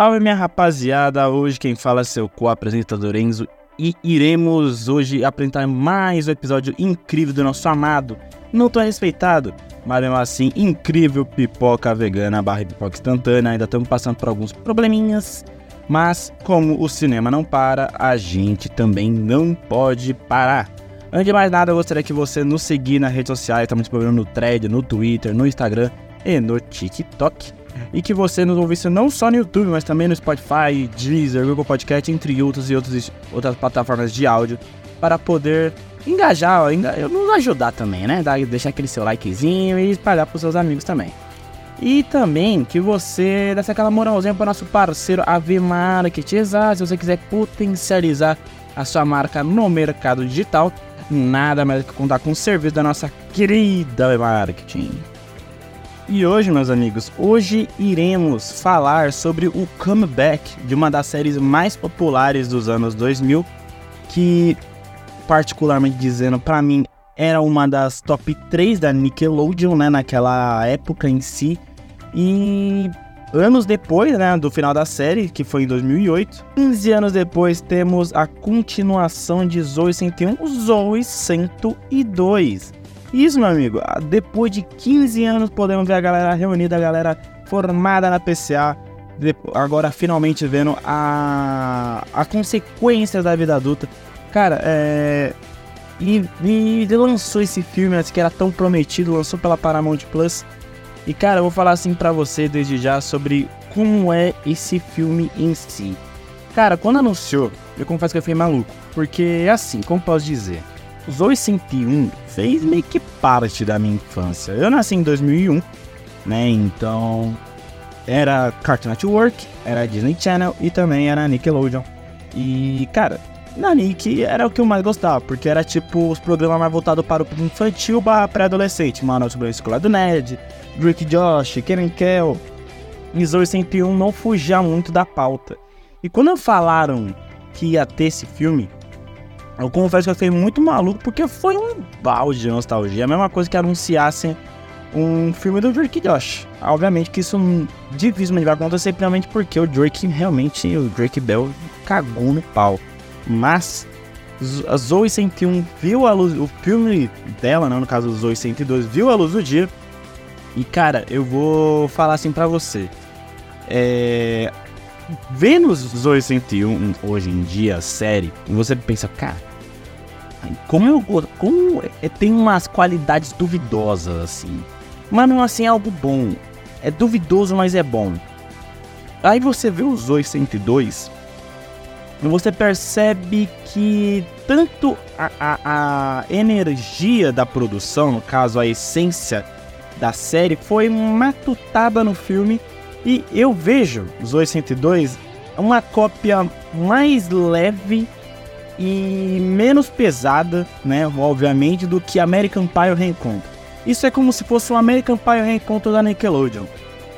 Salve minha rapaziada, hoje quem fala é seu co-apresentador Enzo e iremos hoje apresentar mais um episódio incrível do nosso amado, não tão respeitado, mas mesmo assim incrível pipoca vegana barra pipoca instantânea. Ainda estamos passando por alguns probleminhas, mas como o cinema não para, a gente também não pode parar. Antes de mais nada, eu gostaria que você nos seguir nas redes sociais, estamos disponível no Thread, no Twitter, no Instagram e no TikTok. E que você nos ouvisse não só no YouTube, mas também no Spotify, Deezer, Google Podcast, entre outros e outros, outras plataformas de áudio, para poder engajar, nos ajudar também, né? Deixar aquele seu likezinho e espalhar para os seus amigos também. E também que você desse aquela moralzinha para nosso parceiro AV Market. Exato, se você quiser potencializar a sua marca no mercado digital, nada mais que contar com o serviço da nossa querida AV Marketing. E hoje, meus amigos, hoje iremos falar sobre o comeback de uma das séries mais populares dos anos 2000, que particularmente dizendo para mim era uma das top 3 da Nickelodeon, né, naquela época em si. E anos depois, né, do final da série, que foi em 2008, 15 anos depois temos a continuação de Zoe 101, Zoe 102. Isso, meu amigo, ah, depois de 15 anos podemos ver a galera reunida, a galera formada na PCA, agora finalmente vendo a, a consequência da vida adulta. Cara, é. E, e lançou esse filme que era tão prometido, lançou pela Paramount Plus. E cara, eu vou falar assim para você desde já sobre como é esse filme em si. Cara, quando anunciou, eu confesso que eu fiquei maluco. Porque assim, como posso dizer? Os 101 fez meio que parte da minha infância. Eu nasci em 2001, né? Então era Cartoon Network, era Disney Channel e também era Nickelodeon. E cara, na Nick era o que eu mais gostava, porque era tipo os programas mais voltados para o infantil barra pré-adolescente. Mano, sobre a escola do Ned, Drake Josh, Karen Kell. E Zoe 101 não fugia muito da pauta. E quando falaram que ia ter esse filme, eu confesso que eu fiquei muito maluco porque foi um balde de nostalgia. A mesma coisa que anunciassem um filme do Drake Josh. Obviamente que isso dificilmente vai acontecer, principalmente porque o Drake realmente, o Drake Bell cagou no pau. Mas a Zoe 101 viu a luz, o filme dela, né, no caso Zoe 102, viu a luz do dia. E cara, eu vou falar assim para você. É, vendo Zoe 101 hoje em dia, série, você pensa, cara, como eu como é, tem umas qualidades duvidosas assim. Mas não assim é algo bom. É duvidoso, mas é bom. Aí você vê os 202 e você percebe que tanto a, a, a, energia da produção, no caso a essência da série, foi matutada no filme. E eu vejo os 202 uma cópia mais leve e menos pesada, né, obviamente, do que American Pie Reencontro. Isso é como se fosse um American Pie Reencontro da Nickelodeon.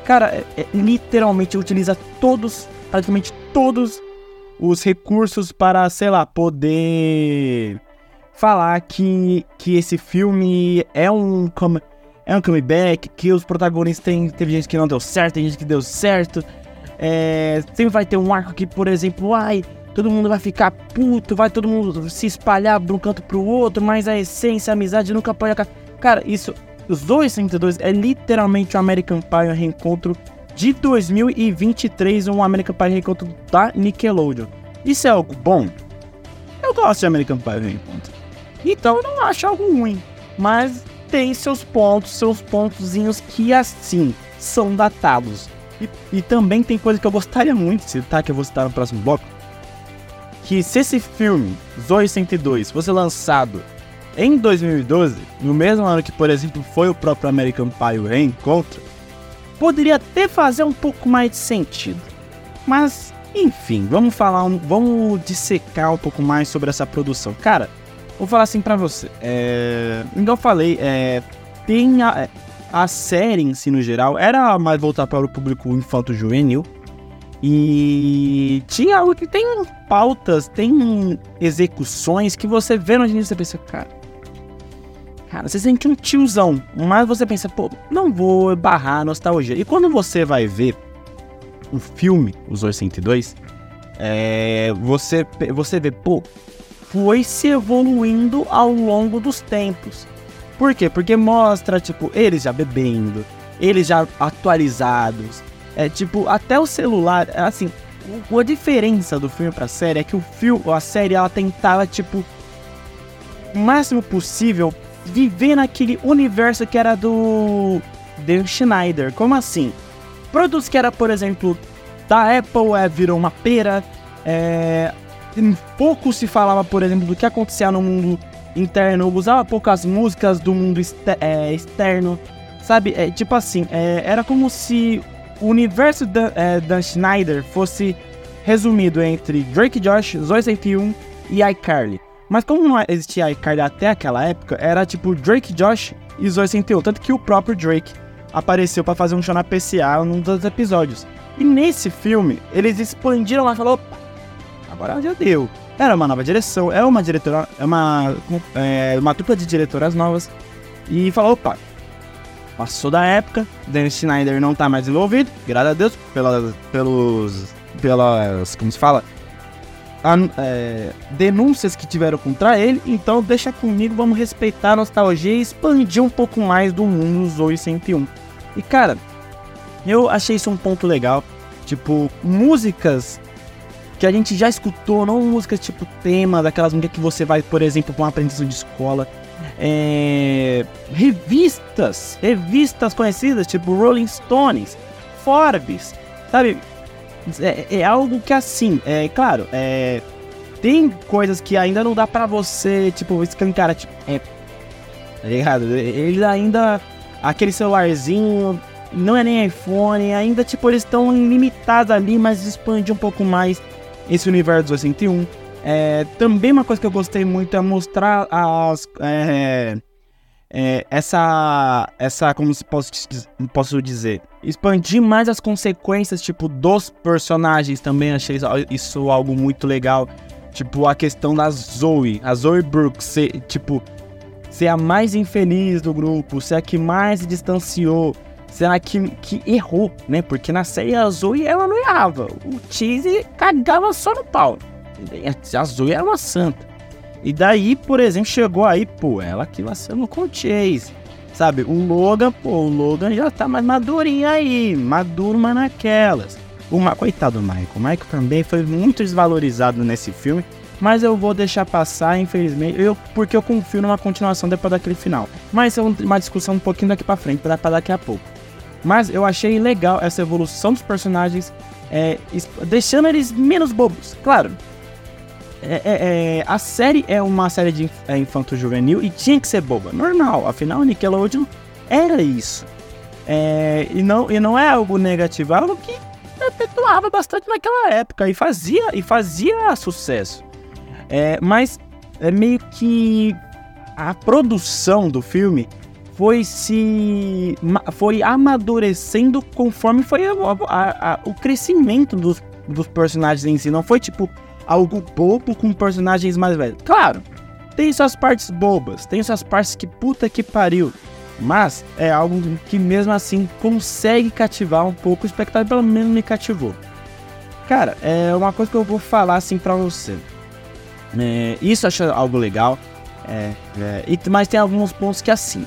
Cara, é, é, literalmente utiliza todos, praticamente todos os recursos para, sei lá, poder falar que, que esse filme é um é um comeback, que os protagonistas têm, teve gente que não deu certo, tem gente que deu certo. É, sempre vai ter um arco que, por exemplo, ai, todo mundo vai ficar puto, vai todo mundo se espalhar de um canto pro outro, mas a essência, a amizade nunca pode acabar. Cara, isso, os 262 é literalmente o American Pie Reencontro de 2023, um American Pie Reencontro da Nickelodeon. Isso é algo bom? Eu gosto de American Pie Reencontro. Então eu não acho algo ruim, mas tem seus pontos, seus pontozinhos que assim são datados. E, e também tem coisa que eu gostaria muito de citar, que eu vou citar no próximo bloco, que se esse filme, Zoe 102, fosse lançado em 2012, no mesmo ano que, por exemplo, foi o próprio American Pie o Reencontro, poderia até fazer um pouco mais de sentido. Mas, enfim, vamos falar, um, vamos dissecar um pouco mais sobre essa produção. Cara, vou falar assim pra você. É, igual eu falei, é, tem a, a série em si no geral, era mais voltada para o público infanto-juvenil, e tinha algo que tem pautas, tem execuções que você vê no início e pensa, cara. Cara, você sente um tiozão, mas você pensa, pô, não vou barrar a nostalgia. E quando você vai ver o filme, Os 802, é, você, você vê, pô, foi se evoluindo ao longo dos tempos. Por quê? Porque mostra, tipo, eles já bebendo, eles já atualizados. É tipo, até o celular, assim, a diferença do filme pra série é que o filme, a série, ela tentava, tipo, o máximo possível viver naquele universo que era do Dan Schneider. Como assim? Produtos que era, por exemplo, da Apple é, virou uma pera. É, pouco se falava, por exemplo, do que acontecia no mundo interno. Usava poucas músicas do mundo é, externo. Sabe? É, tipo assim, é, era como se o universo da é, Dan Schneider fosse resumido entre Drake Josh, Zoe 101 e iCarly. Mas como não existia iCarly até aquela época, era tipo Drake Josh e Zoe 101. Tanto que o próprio Drake apareceu para fazer um show na PCA num dos episódios. E nesse filme, eles expandiram lá e falaram, opa, agora já deu. Era uma nova direção, é uma diretora, é uma, é uma dupla de diretoras novas. E falou, opa, passou da época, Dennis Schneider não tá mais envolvido, graças a Deus, pelos, pelas, como se fala, An, é, denúncias que tiveram contra ele, então deixa comigo, vamos respeitar a nostalgia e expandir um pouco mais do mundo Zoe 101. E cara, eu achei isso um ponto legal. Tipo, músicas que a gente já escutou, não músicas tipo tema, daquelas músicas que você vai, por exemplo, para uma aprendizagem de escola. É... Revistas, revistas conhecidas, tipo Rolling Stones, Forbes, sabe? É, é algo que assim, é claro, é, tem coisas que ainda não dá para você, tipo, escancar, tipo, é, tá ligado? Ele ainda aquele celularzinho, não é nem iPhone, ainda tipo eles estão limitados ali, mas expande um pouco mais esse universo 201. É, também uma coisa que eu gostei muito é mostrar as é, é, essa essa como se posso posso dizer expandir mais as consequências tipo dos personagens também achei isso algo muito legal tipo a questão da Zoe a Zoe Brooks ser, tipo ser a mais infeliz do grupo, ser a que mais se distanciou, ser a que, que errou, né? Porque na série a Zoe ela não errava. O Cheese cagava só no pau. A Zoe era uma santa. E daí, por exemplo, chegou aí, pô, ela que vacilou com o Chase. Sabe, o Logan, pô, o Logan já tá mais madurinho aí, maduro, mas naquelas. O Ma... Coitado do Michael. O Michael também foi muito desvalorizado nesse filme mas eu vou deixar passar, infelizmente, eu, porque eu confio numa continuação depois daquele final. Mas é uma discussão um pouquinho daqui pra frente, para daqui a pouco. Mas eu achei legal essa evolução dos personagens, é, deixando eles menos bobos. Claro, é, é, é, a série é uma série de é, infanto-juvenil e tinha que ser boba. Normal, afinal, Nickelodeon era isso. É, e, não, e não é algo negativo, é algo que perpetuava bastante naquela época e fazia, e fazia sucesso. É, mas é meio que a produção do filme foi se foi amadurecendo conforme foi a, a, a, o crescimento dos, dos personagens em si. Não foi tipo algo bobo com personagens mais velhos. Claro, tem suas partes bobas, tem suas partes que puta que pariu. Mas é algo que mesmo assim consegue cativar um pouco o espectador, pelo menos me cativou. Cara, é uma coisa que eu vou falar assim pra você. É, isso eu acho algo legal. É, é, e, mas tem alguns pontos que assim.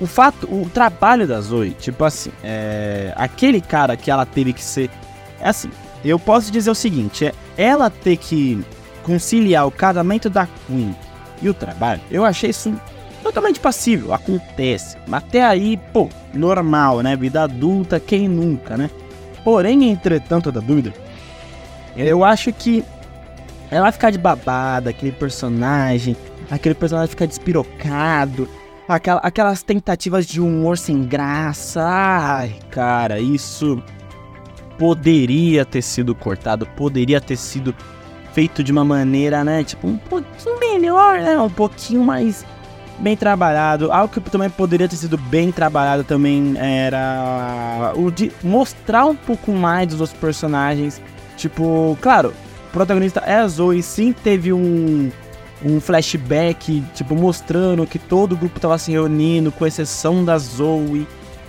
O fato, o trabalho da Zoe, tipo assim, é, aquele cara que ela teve que ser. É assim, eu posso dizer o seguinte: é ela ter que conciliar o casamento da Queen e o trabalho, eu achei isso totalmente passível, acontece. Mas até aí, pô, normal, né? Vida adulta, quem nunca, né? Porém, entretanto, da dúvida, eu acho que ela ficar de babada, aquele personagem, aquele personagem ficar despirocado, aquela, aquelas tentativas de humor sem graça. Ai, cara, isso poderia ter sido cortado, poderia ter sido feito de uma maneira, né, tipo, um pouquinho melhor, né, um pouquinho mais bem trabalhado. Algo que também poderia ter sido bem trabalhado também era o de mostrar um pouco mais dos personagens. Tipo, claro, protagonista é a Zoe, sim teve um, um flashback, tipo, mostrando que todo o grupo tava se reunindo, com exceção da Zoe.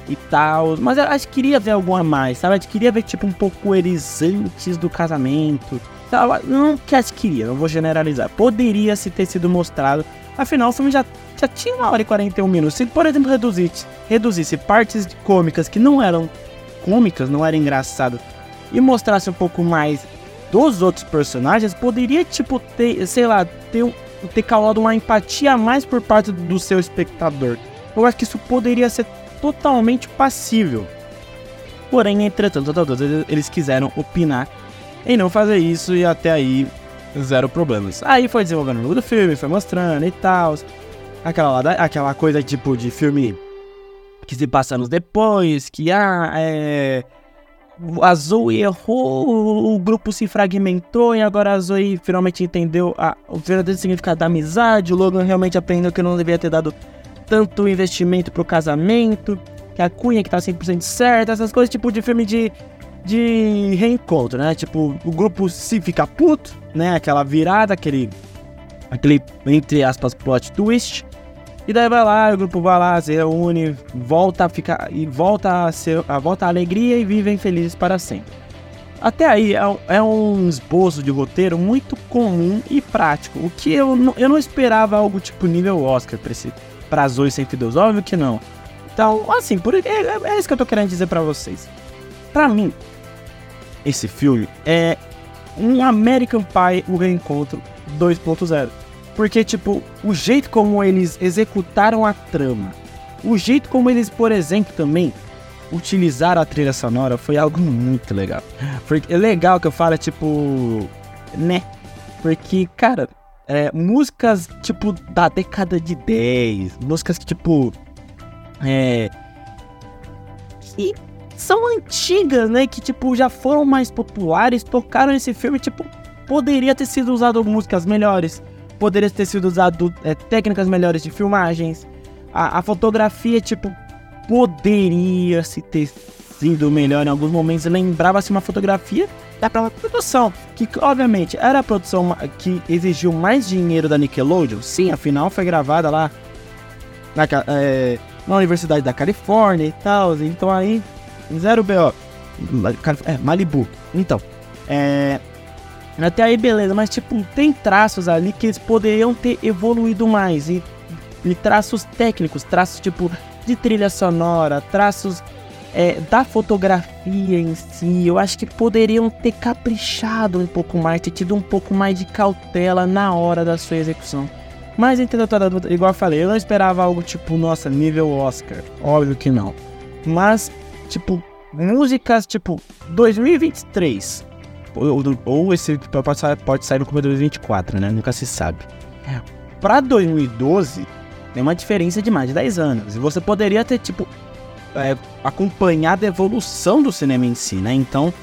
E tal. Mas acho que queria ver algo a mais, sabe? Eu queria ver, tipo, um pouco eles antes do casamento. Sabe? Não que acho que queria, não vou generalizar. Poderia se ter sido mostrado. Afinal, o filme já, já tinha uma hora e 41 minutos. Se, por exemplo, reduzisse, reduzisse partes cômicas que não eram cômicas, não eram engraçadas, e mostrasse um pouco mais dos outros personagens, poderia, tipo, ter, sei lá, ter, ter causado uma empatia a mais por parte do seu espectador. Eu acho que isso poderia ser totalmente passível. Porém, entretanto, eles quiseram opinar em não fazer isso e até aí zero problemas. Aí foi desenvolvendo o longo do filme, foi mostrando e tal. Aquela, aquela coisa tipo de filme que se passa anos depois, que ah, é. A Zoe errou, o grupo se fragmentou e agora a Zoe finalmente entendeu a, o verdadeiro significado da amizade. O Logan realmente aprendeu que não devia ter dado tanto investimento pro casamento, que a Cunha que tá 100% certa, essas coisas tipo de filme de, de reencontro, né? Tipo, o grupo se fica puto, né? Aquela virada, aquele, aquele, entre aspas, plot twist. E daí vai lá, o grupo vai lá, se reúne, volta a ficar, e volta a, ser, a volta à alegria e vivem felizes para sempre. Até aí é, é, um esboço de roteiro muito comum e prático, o que eu eu não esperava algo tipo nível Oscar para esse, pra Zoe 102, óbvio que não. Então, assim, por, é, é, isso que eu tô querendo dizer para vocês. Para mim, esse filme é um American Pie, o reencontro 2.0. Porque, tipo, o jeito como eles executaram a trama, o jeito como eles, por exemplo, também utilizaram a trilha sonora foi algo muito legal. É legal que eu falo, tipo, né? Porque, cara, é, músicas, tipo, da década de 10. Músicas que, tipo. É. Que são antigas, né? Que, tipo, já foram mais populares, tocaram nesse filme, tipo, poderia ter sido usado músicas melhores. Poderia ter sido usado é, técnicas melhores de filmagens. A, a fotografia, tipo, poderia se ter sido melhor em alguns momentos. Lembrava-se uma fotografia da própria produção, que obviamente era a produção que exigiu mais dinheiro da Nickelodeon. Sim, afinal foi gravada lá na, é, na Universidade da Califórnia e tal. Então aí, zero BO. É, Malibu. Então, é. Até aí, beleza, mas tipo, tem traços ali que eles poderiam ter evoluído mais. E, e traços técnicos, traços tipo de trilha sonora, traços é, da fotografia em si, eu acho que poderiam ter caprichado um pouco mais, ter tido um pouco mais de cautela na hora da sua execução. Mas entendeu, igual eu falei, eu não esperava algo tipo, nossa, nível Oscar. Óbvio que não. Mas, tipo, músicas tipo 2023. Ou, ou esse pode sair, pode sair no começo de 2024, né? Nunca se sabe. É. Pra 2012, tem uma diferença de mais de 10 anos. E você poderia ter, tipo, é, acompanhado a evolução do cinema em si, né? Então,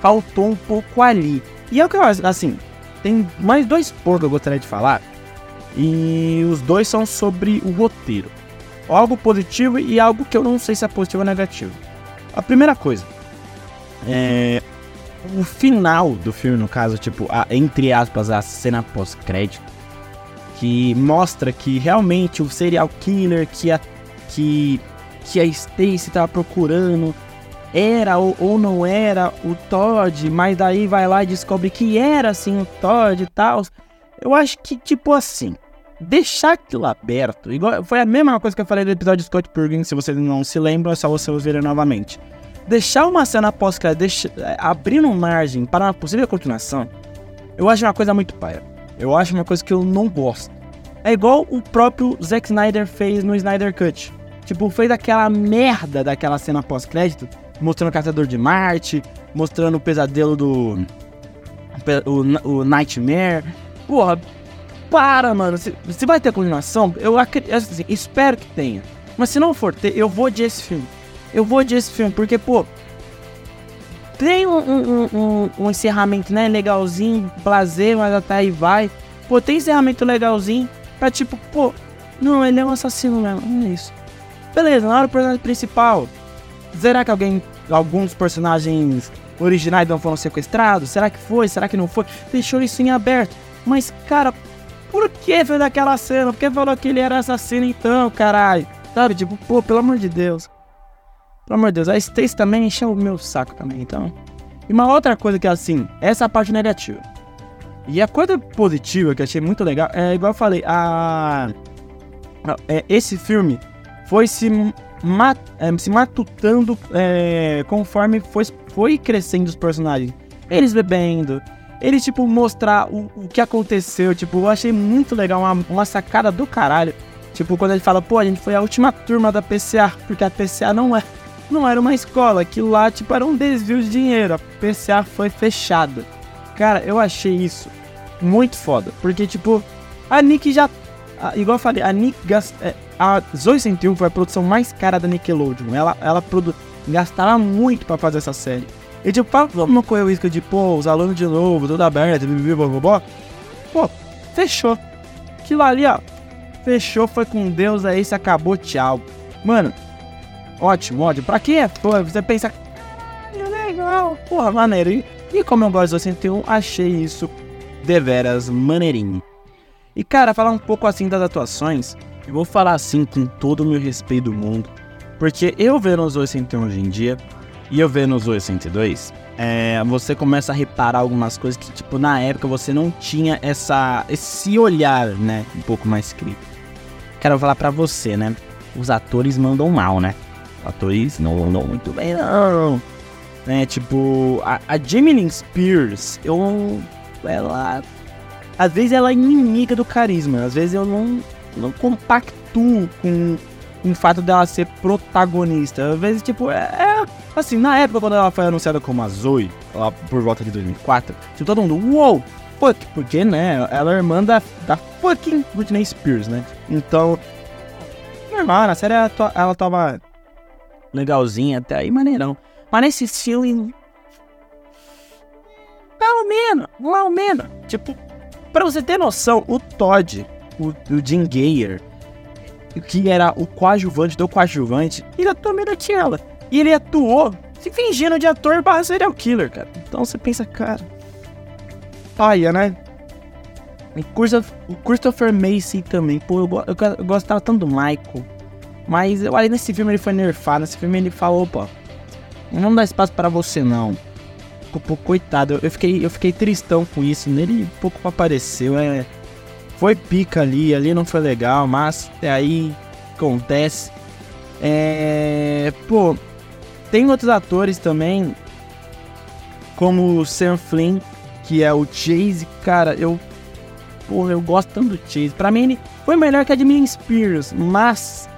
faltou um pouco ali. E é o que eu acho, assim, tem mais dois pontos que eu gostaria de falar. E os dois são sobre o roteiro. Algo positivo e algo que eu não sei se é positivo ou negativo. A primeira coisa é o final do filme, no caso, tipo, a, entre aspas, a cena pós-crédito, que mostra que realmente o serial killer que a, que que a Stacy tava procurando era ou, ou, não era o Todd, mas daí vai lá e descobre que era sim o Todd e tal. Eu acho que, tipo assim, deixar aquilo aberto, igual, foi a mesma coisa que eu falei do episódio de Scott Pilgrim, se vocês não se lembram, é só vocês verem novamente. Deixar uma cena após que é, abrindo margem para uma possível continuação, eu acho uma coisa muito paia. Eu acho uma coisa que eu não gosto. É igual o próprio Zack Snyder fez no Snyder Cut. Tipo, fez aquela merda daquela cena pós-crédito, mostrando o Caçador de Marte, mostrando o pesadelo do. O, o Nightmare. Porra, para, mano. Se, se vai ter continuação, eu assim, espero que tenha. Mas se não for ter, eu vou de esse filme. Eu vou de esse filme, porque, pô. Tem um, um, um, um encerramento, né? Legalzinho, prazer, mas até aí vai. Pô, tem encerramento legalzinho. Pra tipo, pô, não, ele é um assassino mesmo. É isso. Beleza, na hora do personagem principal, será que alguém, alguns personagens originais não foram sequestrados? Será que foi? Será que não foi? Deixou isso em aberto. Mas, cara, por que fez aquela cena? Por que falou que ele era assassino então, caralho? Sabe, tipo, pô, pelo amor de Deus. Pelo amor de Deus, a Stacy também encheu o meu saco também, então. E uma outra coisa que, assim, essa é a parte negativa. E a coisa positiva que eu achei muito legal é, igual eu falei, a. É, esse filme foi se, mat, é, se matutando é, conforme foi, foi crescendo os personagens. Eles bebendo, eles, tipo, mostrar o, o que aconteceu. Tipo, eu achei muito legal, uma, uma sacada do caralho. Tipo, quando ele fala, pô, a gente foi a última turma da PCA, porque a PCA não é não era uma escola, aquilo lá, tipo, era um desvio de dinheiro. A PCA foi fechada. Cara, eu achei isso muito foda. Porque, tipo, a Nick já. Igual eu falei, a Nick gasta. É, a Zoe 101 foi a produção mais cara da Nickelodeon. Ela, ela produ, gastava muito para fazer essa série. E tipo, vamos não correr o risco de, pô, os alunos de novo, tudo aberto, blá, Pô, fechou. Aquilo ali, ó. Fechou, foi com Deus, aí se acabou, tchau. Mano, Ótimo, ótimo. Pra quem é fã, você pensa, caralho, legal, porra, maneiro. E, e como eu gosto do 61, achei isso deveras maneirinho. E cara, falar um pouco assim das atuações, eu vou falar assim com todo o meu respeito do mundo, porque eu vendo os 81 hoje em dia, e eu vendo os 82, é, você começa a reparar algumas coisas que, tipo, na época você não tinha essa, esse olhar, né, um pouco mais crítico. Quero falar pra você, né, os atores mandam mal, né? atores não, não muito bem, não. Né, tipo, a, a Jamie Lynn Spears, eu. Ela. Às vezes ela é inimiga do carisma, às vezes eu não, não compactuo com, com o fato dela ser protagonista. Às vezes, tipo, é, é. Assim, na época quando ela foi anunciada como a Zoe, lá por volta de 2004, tipo, todo mundo, uou! Wow, fuck, porque, né, ela é irmã da, da fucking Britney Spears, né? Então, normal, na série ela, ela tava legalzinha até aí, maneirão. Mas nesse filme. Pelo menos, mal menos. Tipo, pra você ter noção, o Todd, o, o Jim que era o coadjuvante do coadjuvante, ele atuou meio daquela. E ele atuou se fingindo de ator barra serial killer, cara. Então você pensa, cara. Paia, né? O Christopher Macy também. Pô, eu, eu, eu gostava tanto do Michael. Mas eu ali nesse filme ele foi nerfado. Nesse filme ele falou, opa, não vamos dar espaço para você não. Pô, coitado, eu fiquei, eu fiquei tristão com isso. Nele pouco apareceu. É, foi pica ali, ali não foi legal, mas é aí acontece. É, pô, tem outros atores também, como o Sam Flynn, que é o Chase. Cara, eu, pô, eu gosto tanto do Chase. Pra mim ele foi melhor que a de Millie Spears, mas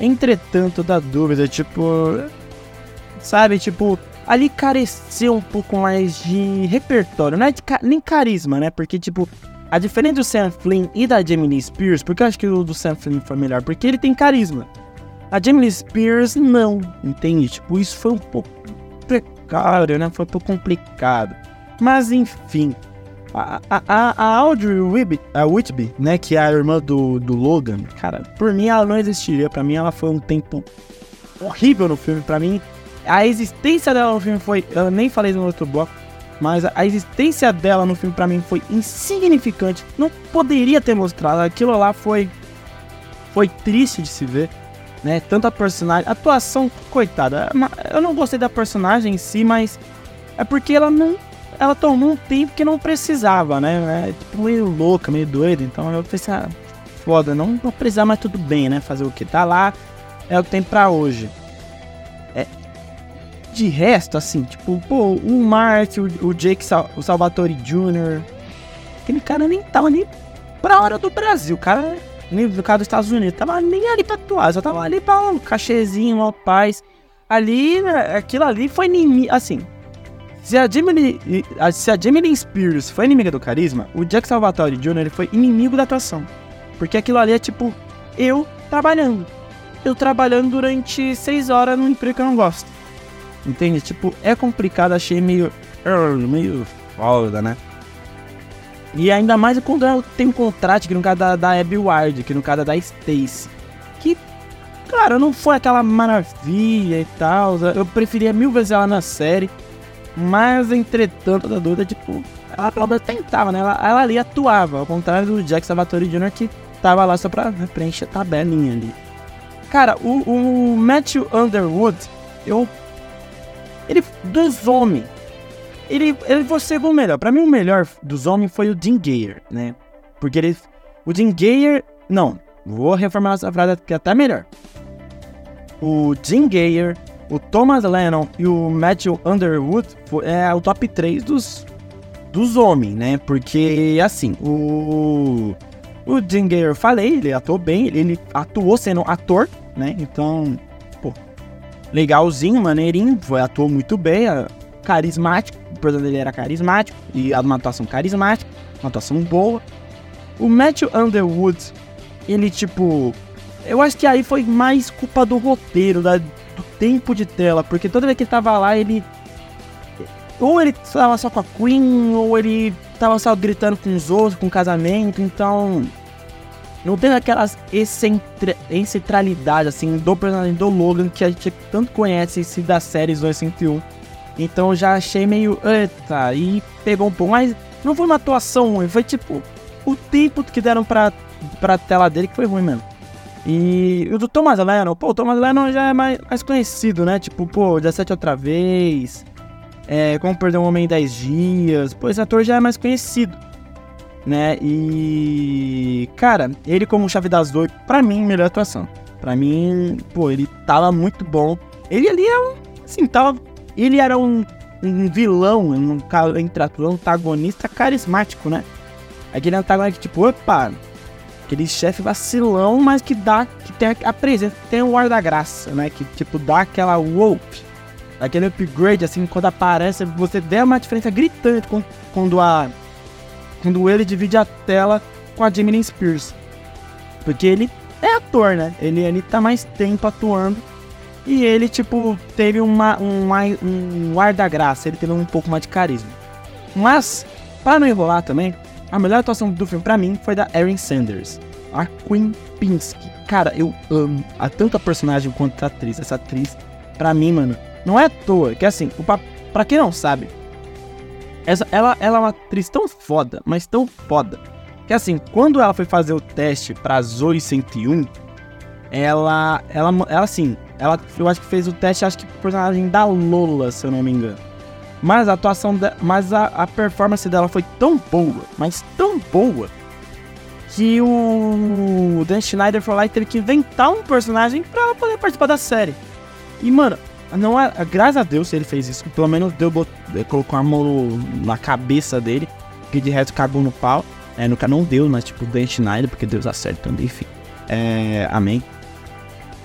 Entretanto, da dúvida, tipo. Sabe, tipo, ali careceu um pouco mais de repertório, não é de nem carisma, né? Porque, tipo, a diferença do Sam Flynn e da Jamie Spears, porque eu acho que o do Sam Flynn foi melhor, porque ele tem carisma. A Jamie Spears não, entende? Tipo, isso foi um pouco precário, né? Foi um pouco complicado. Mas enfim, a, a, a Audrey Whitby, a Whitby, né, que é a irmã do, do Logan, cara, por mim ela não existiria. Pra mim ela foi um tempo horrível no filme. Pra mim, a existência dela no filme foi. Eu nem falei no outro bloco, mas a, existência dela no filme pra mim foi insignificante. Não poderia ter mostrado. Aquilo lá foi. Foi triste de se ver. Né? Tanto a personagem. Atuação, coitada. Eu não gostei da personagem em si, mas. É porque ela não ela tomou um tempo que não precisava, né? É, tipo, meio louca, meio doida. Então eu pensei, ah, foda, não, não precisar, mas tudo bem, né? Fazer o que? Tá lá, é o que tem pra hoje. De resto, assim, tipo, pô, o Mark, o, o Jake o Salvatore Jr., aquele cara nem tava nem pra hora do Brasil. O cara, nem do cara dos Estados Unidos, tava nem ali pra atuar, só tava ali pra um cachezinho, uma paz. Ali, né, aquilo ali foi inimigo, assim, se a Jamie, se a Jamie Spears foi inimiga do carisma, o Jack Salvatore Jr. Ele foi inimigo da atuação. Porque aquilo ali é tipo, eu trabalhando. Eu trabalhando durante seis horas num emprego que eu não gosto. Entende? Tipo, é complicado, achei meio. meio foda, né? E ainda mais quando tem um contrato, que no caso da, da Abby Ward, que no caso da Stacy. Que, cara, não foi aquela maravilha e tal. Eu preferia mil vezes ela na série. Mas, entretanto, a Duda, tipo, ela pelo menos tentava, né? Ela, ela ali atuava, ao contrário do Jack Salvatore Jr., que tava lá só pra preencher a tabelinha ali. Cara, o, o Matthew Underwood, eu. Ele. Dos homens. Ele, ele foi o melhor. Pra mim, o melhor dos homens foi o Jim Geyer, né? Porque ele. O Jim Geyer. Não, vou reformar essa frase que é até melhor. O Jim Geyer, o Thomas Lennon e o Matthew Underwood é o top 3 dos, dos homens, né? Porque, assim, o. O Jim Geyer, falei, ele atuou bem, ele atuou sendo ator, né? Então, legalzinho, maneirinho, foi, atuou muito bem, carismático, o personagem dele era carismático, e uma atuação carismática, uma atuação boa. O Matthew Underwood, ele, tipo, eu acho que aí foi mais culpa do roteiro, da, do tempo de tela, porque toda vez que ele tava lá, ele. Ou ele tava só com a Queen, ou ele tava só gritando com os outros, com o casamento, então. Não tem aquelas excentralidade, assim, do personagem do Logan que a gente tanto conhece se das séries 201. Então já achei meio. Eita, e pegou um pouco. Mas não foi uma atuação ruim, foi tipo. O tempo que deram pra, pra tela dele que foi ruim mesmo. E o do Thomas Lennon, pô, o Thomas Lennon já é mais, mais conhecido, né? Tipo, pô, 17 outra vez. É, Como Perder um Homem em 10 Dias. Pô, esse ator já é mais conhecido. Né? E. Cara, ele como Chave das Oito, pra mim, melhor atuação. Pra mim, pô, ele tava muito bom. Ele ali é um. Assim, tava. Ele era um, um vilão, um, um antagonista carismático, né? Aquele antagonista que, tipo, opa, aquele chefe vacilão, mas que dá, que tem a presença, tem o ar da graça, né? Que tipo dá aquela wow, aquele upgrade assim quando aparece, você der uma diferença gritante quando a quando ele divide a tela com a Jamie Spears, porque ele é ator, né? Ele ele tá mais tempo atuando e ele tipo teve uma um, um ar da graça, ele teve um pouco mais de carisma. Mas para não enrolar também, a melhor atuação do filme para mim foi da Erin Sanders, a Queen Pinsky. Cara, eu amo a tanto a personagem quanto a atriz. Essa atriz, pra mim, mano, não é à toa. Que assim, pa... pra quem não sabe, essa, ela, ela é uma atriz tão foda, mas tão foda. Que assim, quando ela foi fazer o teste pra Zoe 101, ela, ela, ela assim, ela, eu acho que fez o teste, acho que o personagem da Lola, se eu não me engano. Mas a atuação, mas a, a performance dela foi tão boa, mas tão boa, que o Dan Schneider foi lá e teve que inventar um personagem pra ela poder participar da série. E, mano, não é, graças a Deus ele fez isso. Pelo menos deu, eh, colocou a mão na cabeça dele, que de resto cagou no pau. É, no não Deus, mas tipo Dan Schneider, porque Deus acerta, enfim. É, amém.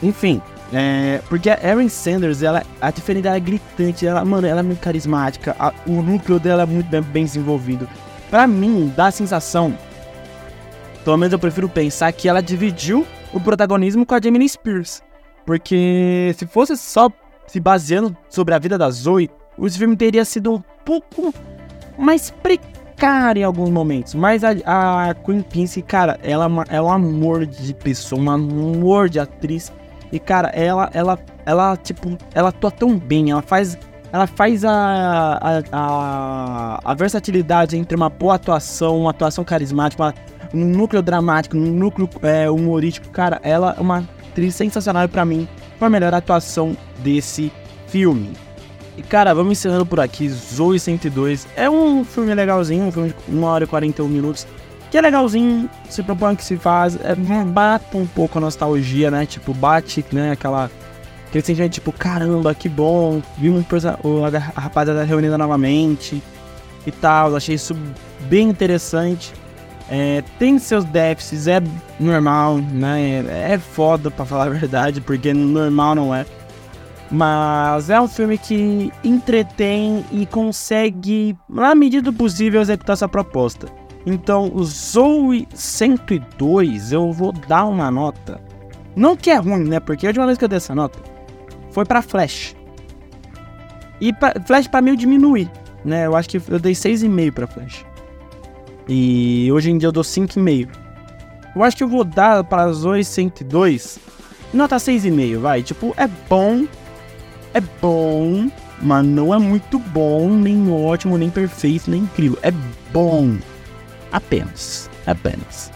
Enfim, é, porque a Erin Sanders, ela, a diferença dela é gritante, ela, mano, ela é muito carismática, a, o núcleo dela é muito bem, bem, desenvolvido. Pra mim, dá a sensação, pelo menos eu prefiro pensar que ela dividiu o protagonismo com a Jamie Spears. Porque se fosse só se baseando sobre a vida da Zoe, o filme teria sido um pouco mais precário em alguns momentos. Mas a, a Queen Pince, cara, ela é, é um amor de pessoa, um amor de atriz e cara, ela, ela, ela, tipo, ela atua tão bem, ela faz, ela faz a, a, a, a versatilidade entre uma boa atuação, uma atuação carismática, um núcleo dramático, um núcleo é, humorístico. Cara, ela é uma atriz sensacional para mim, foi a melhor atuação desse filme. E cara, vamos encerrando por aqui. Zoe 102 é um filme legalzinho, um filme de 1 hora e 41 minutos que é legalzinho, se propõe que se faz, é, bate um pouco a nostalgia, né? Tipo, bate, né? Aquela. Aquele sentimento tipo, caramba, que bom, vimos a rapaziada reunida novamente e tal. Achei isso bem interessante. É, tem seus déficits, é normal, né? É, é foda pra falar a verdade, porque normal não é. Mas é um filme que entretém e consegue, na medida do possível, executar sua proposta. Então, o Zoe 102, eu vou dar uma nota. Não que é ruim, né? Porque a última vez que eu dei essa nota foi para Flash. E pra, Flash para mim eu né? Eu acho que eu dei 6,5 para Flash. E hoje em dia eu dou 5,5. Eu acho que eu vou dar para Zoe 102 nota 6,5, vai. Tipo, é bom. É bom, mas não é muito bom, nem ótimo, nem perfeito, nem incrível. É bom. Apenas. Apenas.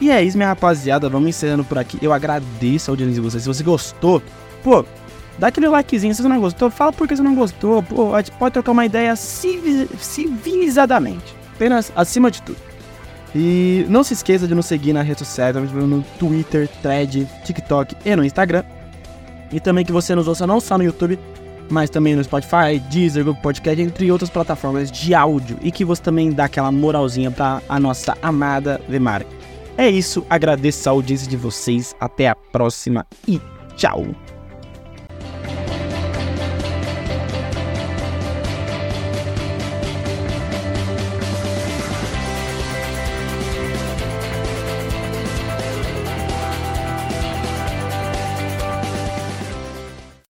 E é isso, minha rapaziada. Vamos encerrando por aqui. Eu agradeço a audiência de vocês. Se você gostou, pô, Dá aquele likezinho se você não gostou. Fala por que você não gostou. Pô, a gente pode trocar uma ideia civilizadamente. Apenas acima de tudo. E não se esqueça de nos seguir nas redes sociais, no Twitter, Thread, TikTok e no Instagram. E também que você nos ouça não só no YouTube, mas também no Spotify, Deezer, Google Podcast, entre outras plataformas de áudio. E que você também dá aquela moralzinha para a nossa amada Vemar. É isso, agradeço a audiência de vocês, até a próxima e tchau!